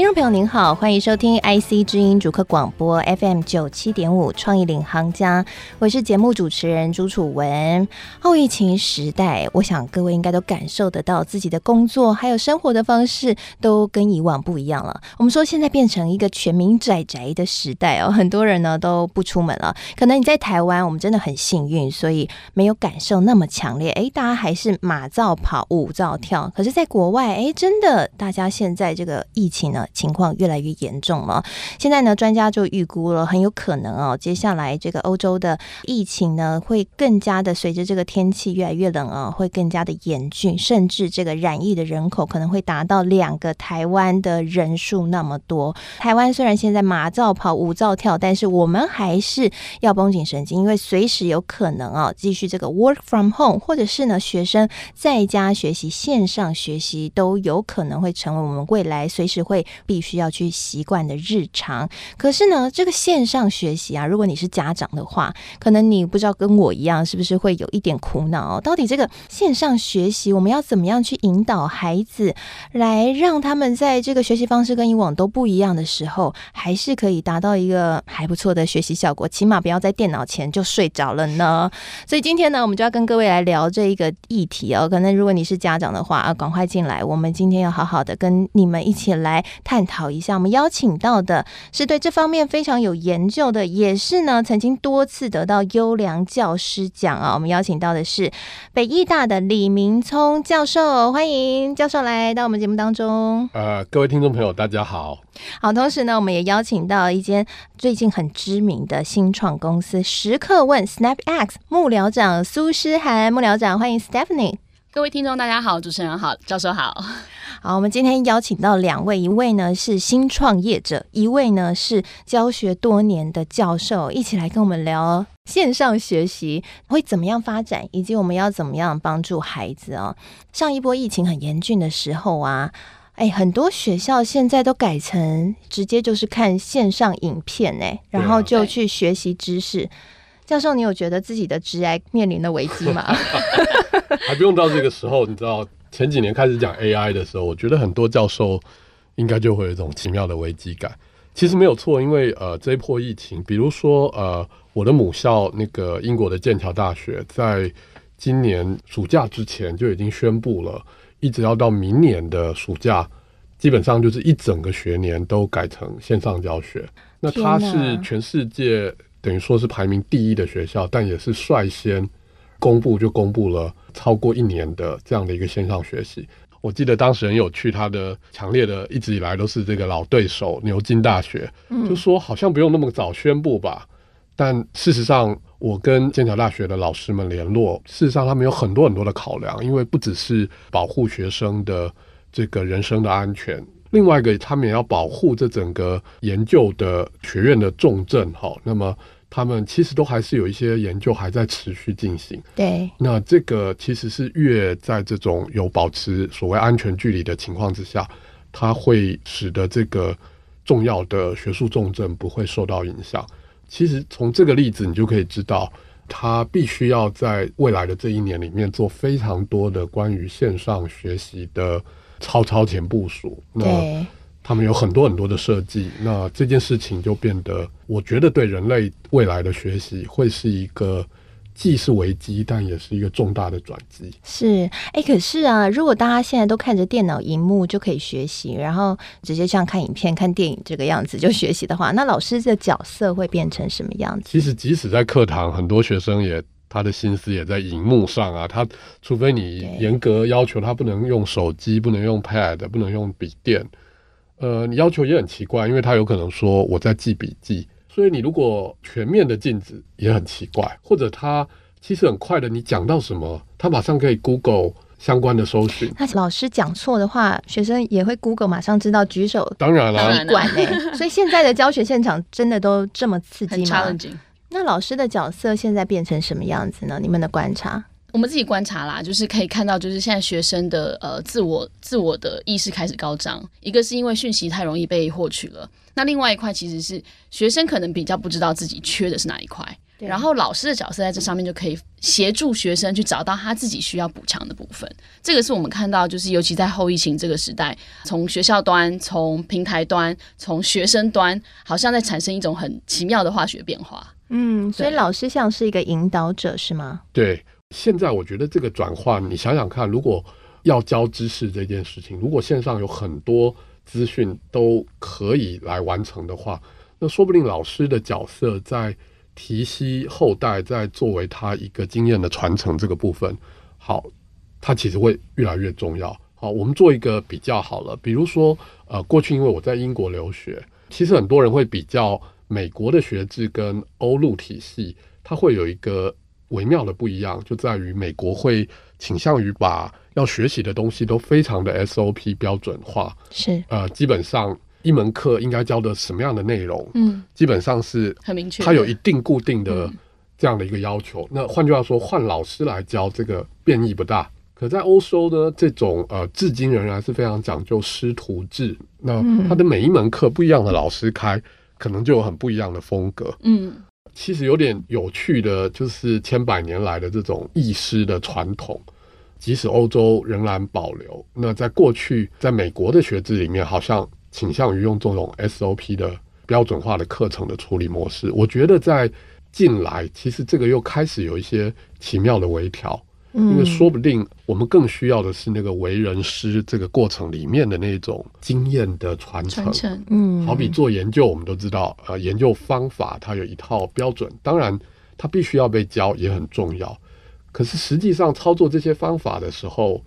听众朋友您好，欢迎收听 IC 之音主客广播 FM 九七点五创意领航家，我是节目主持人朱楚文。后疫情时代，我想各位应该都感受得到自己的工作还有生活的方式都跟以往不一样了。我们说现在变成一个全民宅宅的时代哦，很多人呢都不出门了。可能你在台湾，我们真的很幸运，所以没有感受那么强烈。哎，大家还是马照跑，舞照跳。可是，在国外，哎，真的，大家现在这个疫情呢？情况越来越严重了。现在呢，专家就预估了，很有可能哦，接下来这个欧洲的疫情呢，会更加的随着这个天气越来越冷啊，会更加的严峻，甚至这个染疫的人口可能会达到两个台湾的人数那么多。台湾虽然现在马照跑，舞照跳，但是我们还是要绷紧神经，因为随时有可能啊，继续这个 work from home，或者是呢，学生在家学习、线上学习，都有可能会成为我们未来随时会。必须要去习惯的日常，可是呢，这个线上学习啊，如果你是家长的话，可能你不知道跟我一样是不是会有一点苦恼。到底这个线上学习，我们要怎么样去引导孩子，来让他们在这个学习方式跟以往都不一样的时候，还是可以达到一个还不错的学习效果，起码不要在电脑前就睡着了呢？所以今天呢，我们就要跟各位来聊这一个议题哦。可能如果你是家长的话啊，赶快进来，我们今天要好好的跟你们一起来探讨一下，我们邀请到的是对这方面非常有研究的，也是呢曾经多次得到优良教师奖啊。我们邀请到的是北艺大的李明聪教授，欢迎教授来到我们节目当中。呃，各位听众朋友，大家好。好，同时呢，我们也邀请到一间最近很知名的新创公司时刻问 SnapX 幕僚长苏诗涵幕僚长，欢迎 Stephanie。各位听众，大家好，主持人好，教授好。好，我们今天邀请到两位，一位呢是新创业者，一位呢是教学多年的教授，一起来跟我们聊线上学习会怎么样发展，以及我们要怎么样帮助孩子哦。上一波疫情很严峻的时候啊，哎，很多学校现在都改成直接就是看线上影片，哎，然后就去学习知识。教授，你有觉得自己的职涯面临的危机吗？还不用到这个时候，你知道前几年开始讲 AI 的时候，我觉得很多教授应该就会有一种奇妙的危机感。其实没有错，因为呃这一波疫情，比如说呃我的母校那个英国的剑桥大学，在今年暑假之前就已经宣布了，一直要到明年的暑假，基本上就是一整个学年都改成线上教学。那它是全世界。等于说是排名第一的学校，但也是率先公布就公布了超过一年的这样的一个线上学习。我记得当时很有趣，他的强烈的一直以来都是这个老对手牛津大学，就说好像不用那么早宣布吧。但事实上，我跟剑桥大学的老师们联络，事实上他们有很多很多的考量，因为不只是保护学生的这个人身的安全。另外一个，他们也要保护这整个研究的学院的重镇，哈。那么他们其实都还是有一些研究还在持续进行。对。那这个其实是越在这种有保持所谓安全距离的情况之下，它会使得这个重要的学术重症不会受到影响。其实从这个例子，你就可以知道，他必须要在未来的这一年里面做非常多的关于线上学习的。超超前部署，那他们有很多很多的设计，那这件事情就变得，我觉得对人类未来的学习会是一个既是危机，但也是一个重大的转机。是，哎、欸，可是啊，如果大家现在都看着电脑荧幕就可以学习，然后直接像看影片、看电影这个样子就学习的话，那老师的角色会变成什么样子？其实，即使在课堂，很多学生也。他的心思也在荧幕上啊，他除非你严格要求他不能用手机，不能用 Pad，不能用笔电，呃，你要求也很奇怪，因为他有可能说我在记笔记，所以你如果全面的禁止也很奇怪，或者他其实很快的，你讲到什么，他马上可以 Google 相关的搜寻。那老师讲错的话，学生也会 Google 马上知道举手，当然了，管呢。所以现在的教学现场真的都这么刺激吗？那老师的角色现在变成什么样子呢？你们的观察？我们自己观察啦，就是可以看到，就是现在学生的呃自我自我的意识开始高涨。一个是因为讯息太容易被获取了，那另外一块其实是学生可能比较不知道自己缺的是哪一块，对然后老师的角色在这上面就可以协助学生去找到他自己需要补强的部分。这个是我们看到，就是尤其在后疫情这个时代，从学校端、从平台端、从学生端，好像在产生一种很奇妙的化学变化。嗯，所以老师像是一个引导者，是吗？对。现在我觉得这个转换，你想想看，如果要教知识这件事情，如果线上有很多资讯都可以来完成的话，那说不定老师的角色在提携后代，在作为他一个经验的传承这个部分，好，他其实会越来越重要。好，我们做一个比较好了，比如说，呃，过去因为我在英国留学，其实很多人会比较美国的学制跟欧陆体系，它会有一个。微妙的不一样就在于美国会倾向于把要学习的东西都非常的 SOP 标准化，是呃，基本上一门课应该教的什么样的内容，嗯，基本上是很明确，它有一定固定的这样的一个要求。嗯、那换句话说，换老师来教这个变异不大。可在欧洲呢，这种呃，至今仍然是非常讲究师徒制。那它的每一门课不一样的老师开，可能就有很不一样的风格，嗯。其实有点有趣的，就是千百年来的这种意师的传统，即使欧洲仍然保留。那在过去，在美国的学制里面，好像倾向于用这种 SOP 的标准化的课程的处理模式。我觉得在近来，其实这个又开始有一些奇妙的微调。因为说不定我们更需要的是那个为人师这个过程里面的那种经验的传承。嗯，好比做研究，我们都知道，呃，研究方法它有一套标准，当然它必须要被教也很重要。可是实际上操作这些方法的时候，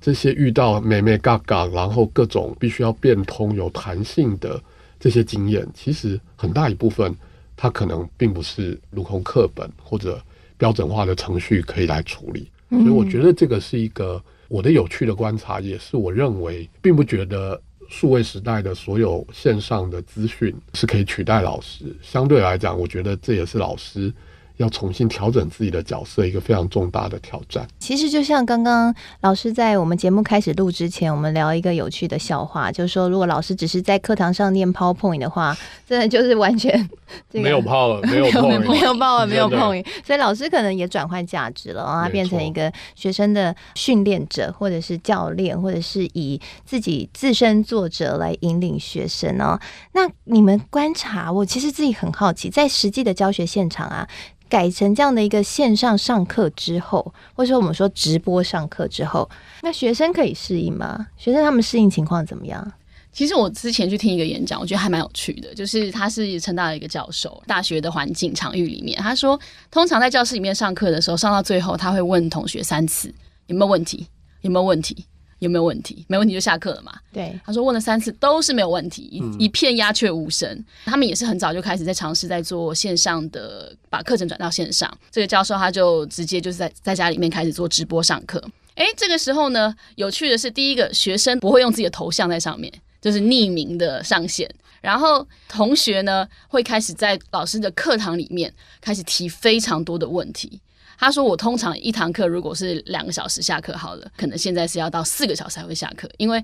这些遇到眉眉角角，然后各种必须要变通、有弹性的这些经验，其实很大一部分它可能并不是如同课本或者标准化的程序可以来处理。所以我觉得这个是一个我的有趣的观察，也是我认为并不觉得数位时代的所有线上的资讯是可以取代老师。相对来讲，我觉得这也是老师。要重新调整自己的角色，一个非常重大的挑战。其实就像刚刚老师在我们节目开始录之前，我们聊一个有趣的笑话，就是说，如果老师只是在课堂上念 PowerPoint 的话，真的就是完全、这个、没有 Power，没有 Power，没有 Power，没有 Point。所以老师可能也转换价值了，然后他变成一个学生的训练者，或者是教练，或者是以自己自身作者来引领学生哦。那你们观察，我其实自己很好奇，在实际的教学现场啊。改成这样的一个线上上课之后，或者说我们说直播上课之后，那学生可以适应吗？学生他们适应情况怎么样？其实我之前去听一个演讲，我觉得还蛮有趣的，就是他是成大的一个教授，大学的环境场域里面，他说，通常在教室里面上课的时候，上到最后他会问同学三次有没有问题，有没有问题。有没有问题？没问题就下课了嘛。对，他说问了三次都是没有问题，一一片鸦雀无声。嗯、他们也是很早就开始在尝试在做线上的，把课程转到线上。这个教授他就直接就是在在家里面开始做直播上课。诶，这个时候呢，有趣的是，第一个学生不会用自己的头像在上面，就是匿名的上线。然后同学呢会开始在老师的课堂里面开始提非常多的问题。他说：“我通常一堂课如果是两个小时下课好了，可能现在是要到四个小时才会下课，因为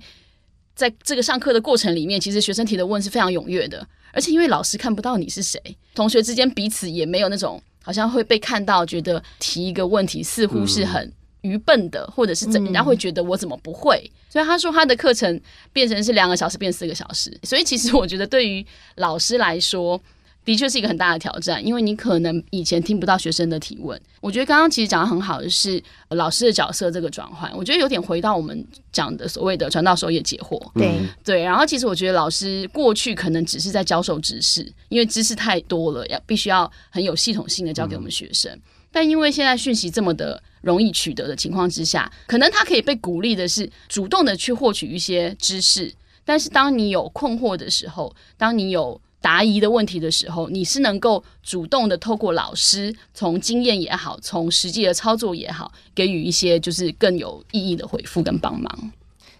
在这个上课的过程里面，其实学生提的问是非常踊跃的，而且因为老师看不到你是谁，同学之间彼此也没有那种好像会被看到，觉得提一个问题似乎是很愚笨的，或者是怎，人家会觉得我怎么不会？所以他说他的课程变成是两个小时变四个小时，所以其实我觉得对于老师来说。”的确是一个很大的挑战，因为你可能以前听不到学生的提问。我觉得刚刚其实讲的很好的是老师的角色这个转换，我觉得有点回到我们讲的所谓的传道授业解惑。对对，然后其实我觉得老师过去可能只是在教授知识，因为知识太多了，要必须要很有系统性的教给我们学生。嗯、但因为现在讯息这么的容易取得的情况之下，可能他可以被鼓励的是主动的去获取一些知识。但是当你有困惑的时候，当你有答疑的问题的时候，你是能够主动的透过老师从经验也好，从实际的操作也好，给予一些就是更有意义的回复跟帮忙。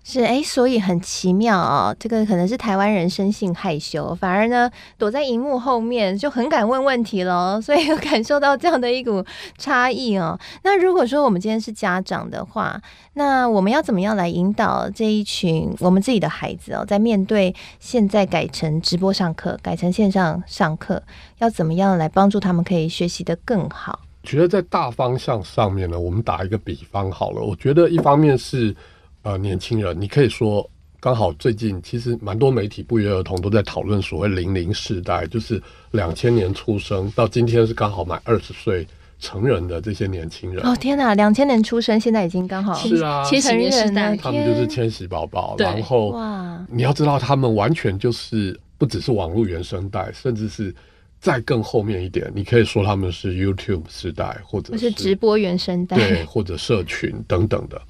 是哎，所以很奇妙哦。这个可能是台湾人生性害羞，反而呢躲在荧幕后面就很敢问问题了。所以有感受到这样的一股差异哦。那如果说我们今天是家长的话，那我们要怎么样来引导这一群我们自己的孩子哦，在面对现在改成直播上课、改成线上上课，要怎么样来帮助他们可以学习得更好？觉得在大方向上面呢，我们打一个比方好了。我觉得一方面是。呃，年轻人，你可以说刚好最近其实蛮多媒体不约而同都在讨论所谓“零零世代”，就是两千年出生到今天是刚好满二十岁成人的这些年轻人。哦天哪，两千年出生，现在已经刚好是啊，千禧年世代，他们就是千禧宝宝。然后哇，你要知道，他们完全就是不只是网络原生代，甚至是再更后面一点，你可以说他们是 YouTube 时代，或者是，是直播原生代，对，或者社群等等的。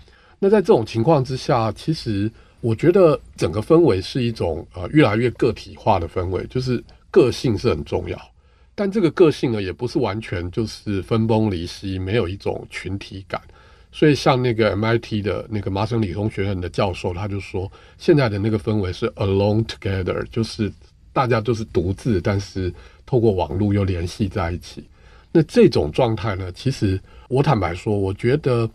那在这种情况之下，其实我觉得整个氛围是一种呃越来越个体化的氛围，就是个性是很重要，但这个个性呢，也不是完全就是分崩离析，没有一种群体感。所以像那个 MIT 的那个麻省理工学院的教授，他就说，现在的那个氛围是 alone together，就是大家都是独自，但是透过网络又联系在一起。那这种状态呢，其实我坦白说，我觉得。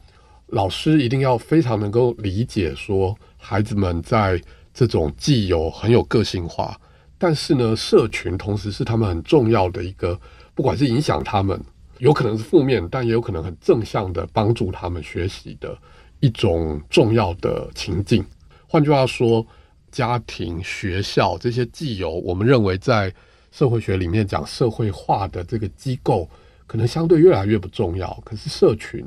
老师一定要非常能够理解，说孩子们在这种既有很有个性化，但是呢，社群同时是他们很重要的一个，不管是影响他们，有可能是负面，但也有可能很正向的帮助他们学习的一种重要的情境。换句话说，家庭、学校这些既有我们认为在社会学里面讲社会化的这个机构，可能相对越来越不重要，可是社群。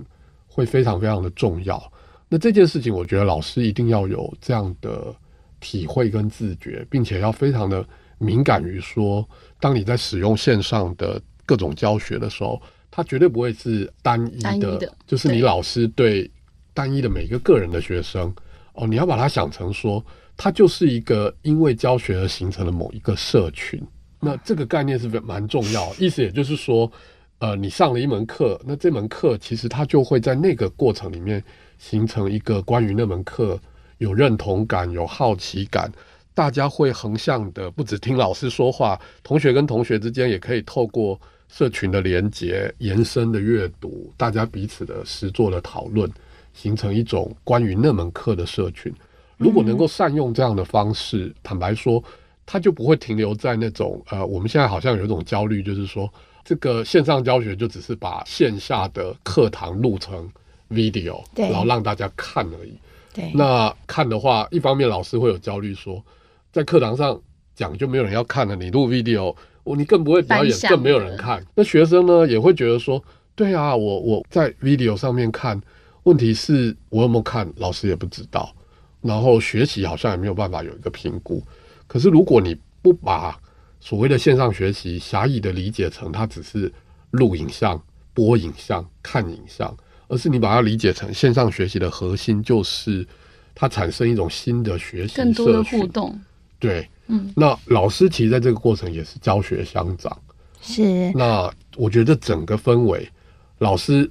会非常非常的重要。那这件事情，我觉得老师一定要有这样的体会跟自觉，并且要非常的敏感于说，当你在使用线上的各种教学的时候，它绝对不会是单一的，一的，就是你老师对单一的每一个个人的学生哦，你要把它想成说，它就是一个因为教学而形成的某一个社群。那这个概念是蛮重要，意思也就是说。呃，你上了一门课，那这门课其实它就会在那个过程里面形成一个关于那门课有认同感、有好奇感，大家会横向的不只听老师说话，同学跟同学之间也可以透过社群的连接、延伸的阅读，大家彼此的实作的讨论，形成一种关于那门课的社群。如果能够善用这样的方式，嗯、坦白说，它就不会停留在那种呃，我们现在好像有一种焦虑，就是说。这个线上教学就只是把线下的课堂录成 video，然后让大家看而已。对，那看的话，一方面老师会有焦虑，说在课堂上讲就没有人要看了，你录 video，你更不会表演，更没有人看。那学生呢也会觉得说，对啊，我我在 video 上面看，问题是我有没有看，老师也不知道。然后学习好像也没有办法有一个评估。可是如果你不把所谓的线上学习，狭义的理解成它只是录影像、播影像、看影像，而是你把它理解成线上学习的核心就是它产生一种新的学习、更多的互动。对，嗯，那老师其实在这个过程也是教学相长。是。那我觉得整个氛围，老师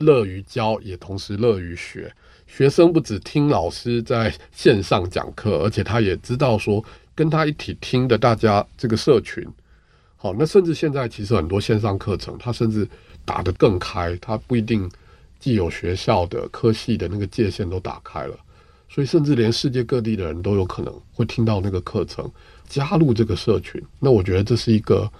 乐于教，也同时乐于学。学生不只听老师在线上讲课，而且他也知道说。跟他一起听的大家这个社群，好，那甚至现在其实很多线上课程，它甚至打得更开，它不一定既有学校的科系的那个界限都打开了，所以甚至连世界各地的人都有可能会听到那个课程，加入这个社群。那我觉得这是一个。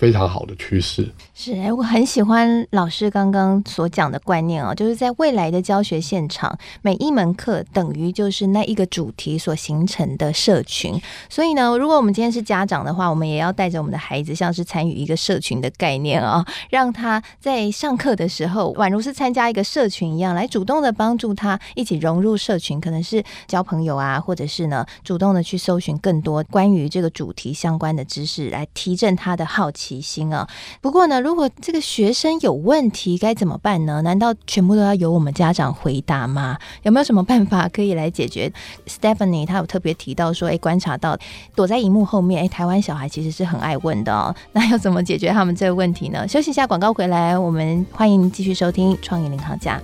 非常好的趋势是哎，我很喜欢老师刚刚所讲的观念哦，就是在未来的教学现场，每一门课等于就是那一个主题所形成的社群。所以呢，如果我们今天是家长的话，我们也要带着我们的孩子，像是参与一个社群的概念啊、让他在上课的时候，宛如是参加一个社群一样，来主动的帮助他一起融入社群，可能是交朋友啊，或者是呢，主动的去搜寻更多关于这个主题相关的知识，来提振他的好奇。提心啊！不过呢，如果这个学生有问题该怎么办呢？难道全部都要由我们家长回答吗？有没有什么办法可以来解决？Stephanie 她有特别提到说，哎，观察到躲在荧幕后面，哎，台湾小孩其实是很爱问的哦。那要怎么解决他们这个问题呢？休息一下，广告回来，我们欢迎继续收听创意领航家。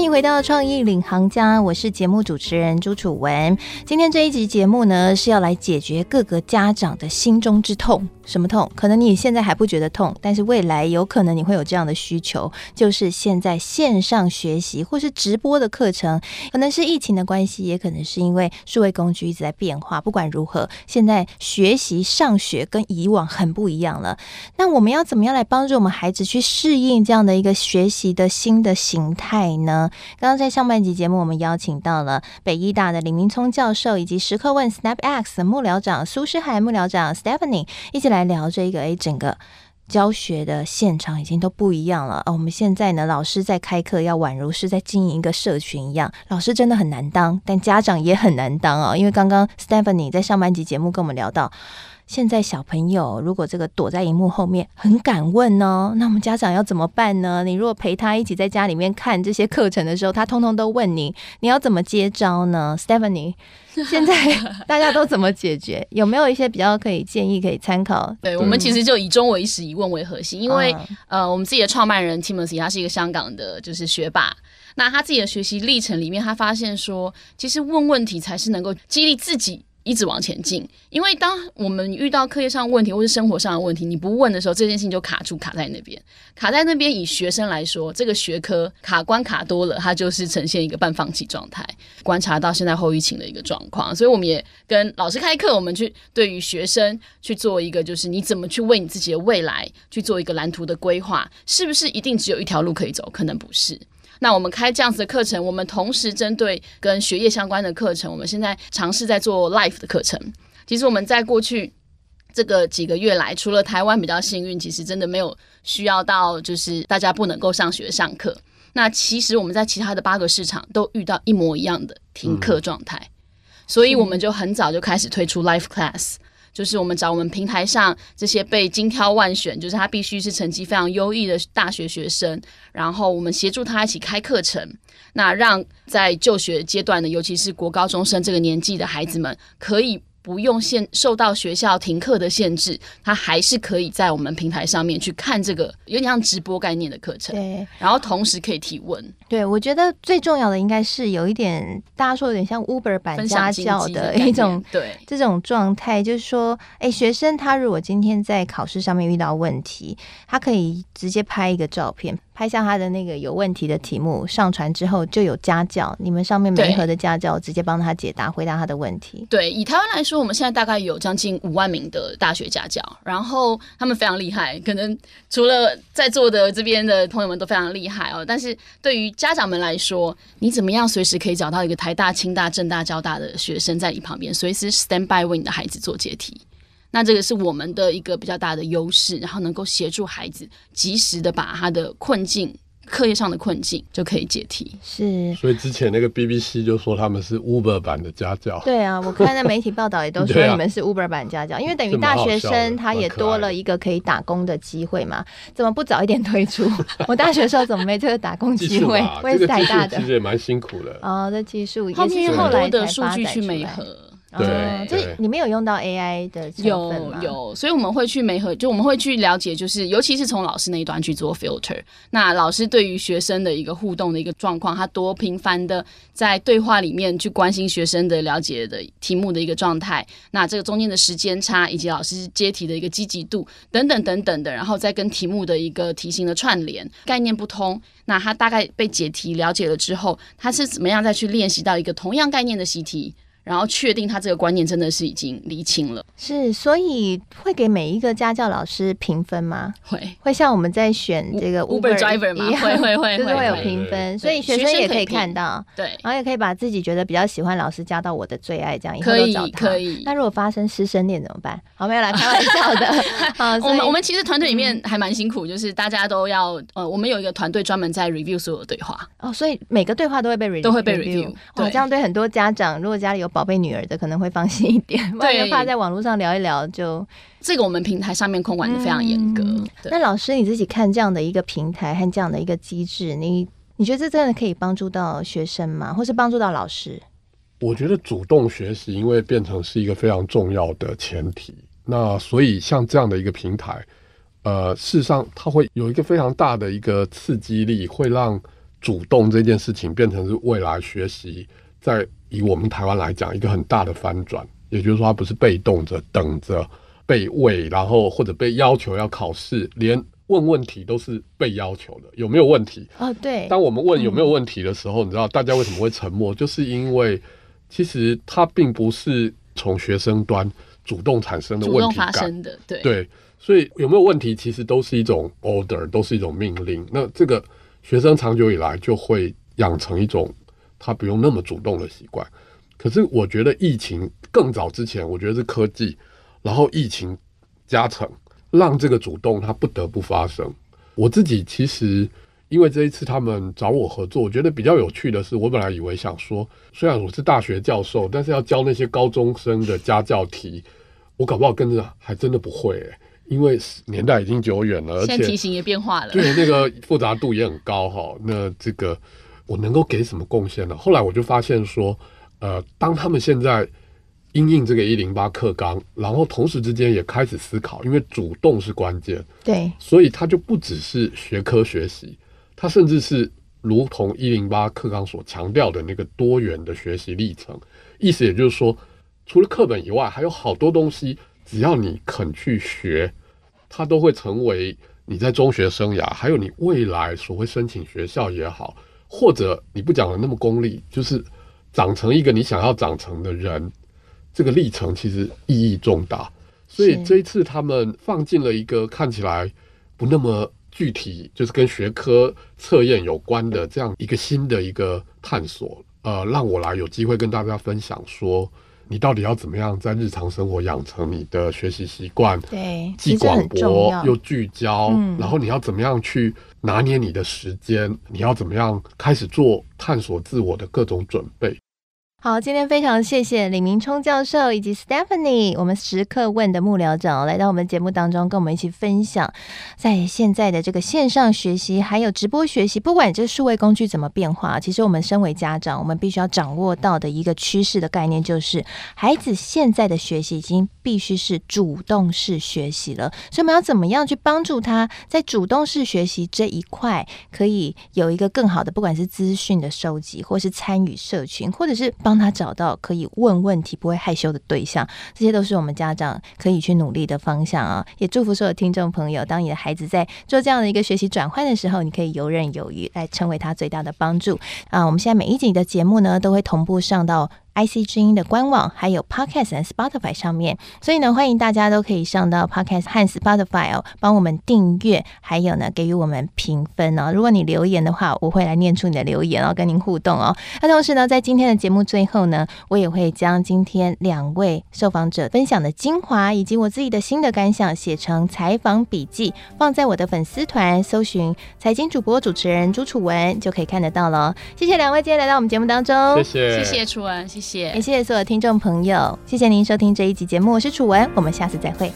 欢迎回到创意领航家，我是节目主持人朱楚文。今天这一集节目呢，是要来解决各个家长的心中之痛。什么痛？可能你现在还不觉得痛，但是未来有可能你会有这样的需求，就是现在线上学习或是直播的课程，可能是疫情的关系，也可能是因为数位工具一直在变化。不管如何，现在学习上学跟以往很不一样了。那我们要怎么样来帮助我们孩子去适应这样的一个学习的新的形态呢？刚刚在上半集节目，我们邀请到了北医大的李明聪教授，以及时刻问 SnapX 的幕僚长苏诗海幕僚长 Stephanie 一起来聊这个。哎，整个教学的现场已经都不一样了。哦，我们现在呢，老师在开课，要宛如是在经营一个社群一样。老师真的很难当，但家长也很难当啊。因为刚刚 Stephanie 在上半集节目跟我们聊到。现在小朋友如果这个躲在荧幕后面很敢问哦，那我们家长要怎么办呢？你如果陪他一起在家里面看这些课程的时候，他通通都问你，你要怎么接招呢？Stephanie，现在大家都怎么解决？有没有一些比较可以建议可以参考？对，我们其实就以终为始，以问为核心，因为、嗯、呃，我们自己的创办人 Timothy 他是一个香港的，就是学霸，那他自己的学习历程里面，他发现说，其实问问题才是能够激励自己。一直往前进，因为当我们遇到课业上的问题或是生活上的问题，你不问的时候，这件事情就卡住，卡在那边，卡在那边。以学生来说，这个学科卡关卡多了，它就是呈现一个半放弃状态。观察到现在后疫情的一个状况，所以我们也跟老师开课，我们去对于学生去做一个，就是你怎么去为你自己的未来去做一个蓝图的规划，是不是一定只有一条路可以走？可能不是。那我们开这样子的课程，我们同时针对跟学业相关的课程，我们现在尝试在做 life 的课程。其实我们在过去这个几个月来，除了台湾比较幸运，其实真的没有需要到就是大家不能够上学上课。那其实我们在其他的八个市场都遇到一模一样的停课状态，嗯、所以我们就很早就开始推出 Life class。就是我们找我们平台上这些被精挑万选，就是他必须是成绩非常优异的大学学生，然后我们协助他一起开课程，那让在就学阶段的，尤其是国高中生这个年纪的孩子们，可以。不用限受到学校停课的限制，他还是可以在我们平台上面去看这个有点像直播概念的课程。对，然后同时可以提问。对，我觉得最重要的应该是有一点，大家说有点像 Uber 版家教的一种对这种状态，就是说，哎，学生他如果今天在考试上面遇到问题，他可以直接拍一个照片。拍下他的那个有问题的题目，上传之后就有家教，你们上面媒合的家教直接帮他解答、回答他的问题。对，以台湾来说，我们现在大概有将近五万名的大学家教，然后他们非常厉害，可能除了在座的这边的朋友们都非常厉害哦。但是对于家长们来说，你怎么样随时可以找到一个台大、清大、政大、交大的学生在你旁边，随时 stand by 为你的孩子做解题？那这个是我们的一个比较大的优势，然后能够协助孩子及时的把他的困境、课业上的困境就可以解题。是，所以之前那个 BBC 就说他们是 Uber 版的家教。对啊，我看那媒体报道也都说你们是 Uber 版家教，啊、因为等于大学生他也多了一个可以打工的机会嘛。怎么不早一点推出？我大学时候怎么没这个打工机会？我也是台大的，其实也蛮辛苦的。哦，这技术也是后来的数据去媒合。对，就你们有用到 AI 的有有，所以我们会去媒合，就我们会去了解，就是尤其是从老师那一端去做 filter。那老师对于学生的一个互动的一个状况，他多频繁的在对话里面去关心学生的了解的题目的一个状态，那这个中间的时间差，以及老师接题的一个积极度等等等等的，然后再跟题目的一个题型的串联，概念不通，那他大概被解题了解了之后，他是怎么样再去练习到一个同样概念的习题？然后确定他这个观念真的是已经厘清了，是，所以会给每一个家教老师评分吗？会，会像我们在选这个 Uber, Uber driver 吗？会会 会，就是会有评分，所以学生也可以看到，对，然后也可以把自己觉得比较喜欢老师加到我的最爱，这样以后可以找他可以。那如果发生师生恋怎么办？好，没有来开玩笑的。好，我们我们其实团队里面还蛮辛苦，就是大家都要呃，我们有一个团队专门在 review 所有的对话哦，所以每个对话都会被 review，都会被 review。哦，这样对很多家长，如果家里有宝贝女儿的，可能。会放心一点，不然怕在网络上聊一聊就这个我们平台上面控管的非常严格。嗯、那老师你自己看这样的一个平台和这样的一个机制，你你觉得这真的可以帮助到学生吗？或是帮助到老师？我觉得主动学习因为变成是一个非常重要的前提。那所以像这样的一个平台，呃，事实上它会有一个非常大的一个刺激力，会让主动这件事情变成是未来学习，在以我们台湾来讲一个很大的翻转，也就是说，他不是被动着等着被喂，然后或者被要求要考试，连问问题都是被要求的，有没有问题？哦，对。当我们问有没有问题的时候，嗯、你知道大家为什么会沉默？就是因为其实他并不是从学生端主动产生的问题感，主动发生的，对对。所以有没有问题，其实都是一种 order，都是一种命令。那这个学生长久以来就会养成一种他不用那么主动的习惯。可是我觉得疫情更早之前，我觉得是科技，然后疫情加成，让这个主动它不得不发生。我自己其实因为这一次他们找我合作，我觉得比较有趣的是，我本来以为想说，虽然我是大学教授，但是要教那些高中生的家教题，我搞不好跟着还真的不会欸。因为年代已经久远了，而且题型也变化了，对，那个复杂度也很高哈。那这个我能够给什么贡献呢？后来我就发现说，呃，当他们现在因应这个一零八课纲，然后同时之间也开始思考，因为主动是关键，对，所以他就不只是学科学习，他甚至是如同一零八课纲所强调的那个多元的学习历程。意思也就是说，除了课本以外，还有好多东西，只要你肯去学。它都会成为你在中学生涯，还有你未来所谓申请学校也好，或者你不讲的那么功利，就是长成一个你想要长成的人，这个历程其实意义重大。所以这一次他们放进了一个看起来不那么具体，就是跟学科测验有关的这样一个新的一个探索，呃，让我来有机会跟大家分享说。你到底要怎么样在日常生活养成你的学习习惯？对，既广博又聚焦，嗯，然后你要怎么样去拿捏你的时间？你要怎么样开始做探索自我的各种准备？好，今天非常谢谢李明冲教授以及 Stephanie，我们时刻问的幕僚长来到我们节目当中，跟我们一起分享，在现在的这个线上学习还有直播学习，不管这数位工具怎么变化，其实我们身为家长，我们必须要掌握到的一个趋势的概念，就是孩子现在的学习已经必须是主动式学习了。所以我们要怎么样去帮助他在主动式学习这一块，可以有一个更好的，不管是资讯的收集，或是参与社群，或者是帮他找到可以问问题、不会害羞的对象，这些都是我们家长可以去努力的方向啊！也祝福所有听众朋友，当你的孩子在做这样的一个学习转换的时候，你可以游刃有余，来成为他最大的帮助啊！我们现在每一集的节目呢，都会同步上到。IC 之音的官网还有 Podcast 和 Spotify 上面，所以呢，欢迎大家都可以上到 Podcast 和 Spotify 哦，帮我们订阅，还有呢，给予我们评分哦。如果你留言的话，我会来念出你的留言哦，跟您互动哦。那同时呢，在今天的节目最后呢，我也会将今天两位受访者分享的精华，以及我自己的新的感想写成采访笔记，放在我的粉丝团，搜寻财经主播主持人朱楚文就可以看得到了。谢谢两位今天来到我们节目当中，谢谢，谢谢楚文，谢谢。也谢谢所有听众朋友，谢谢您收听这一集节目，我是楚文，我们下次再会。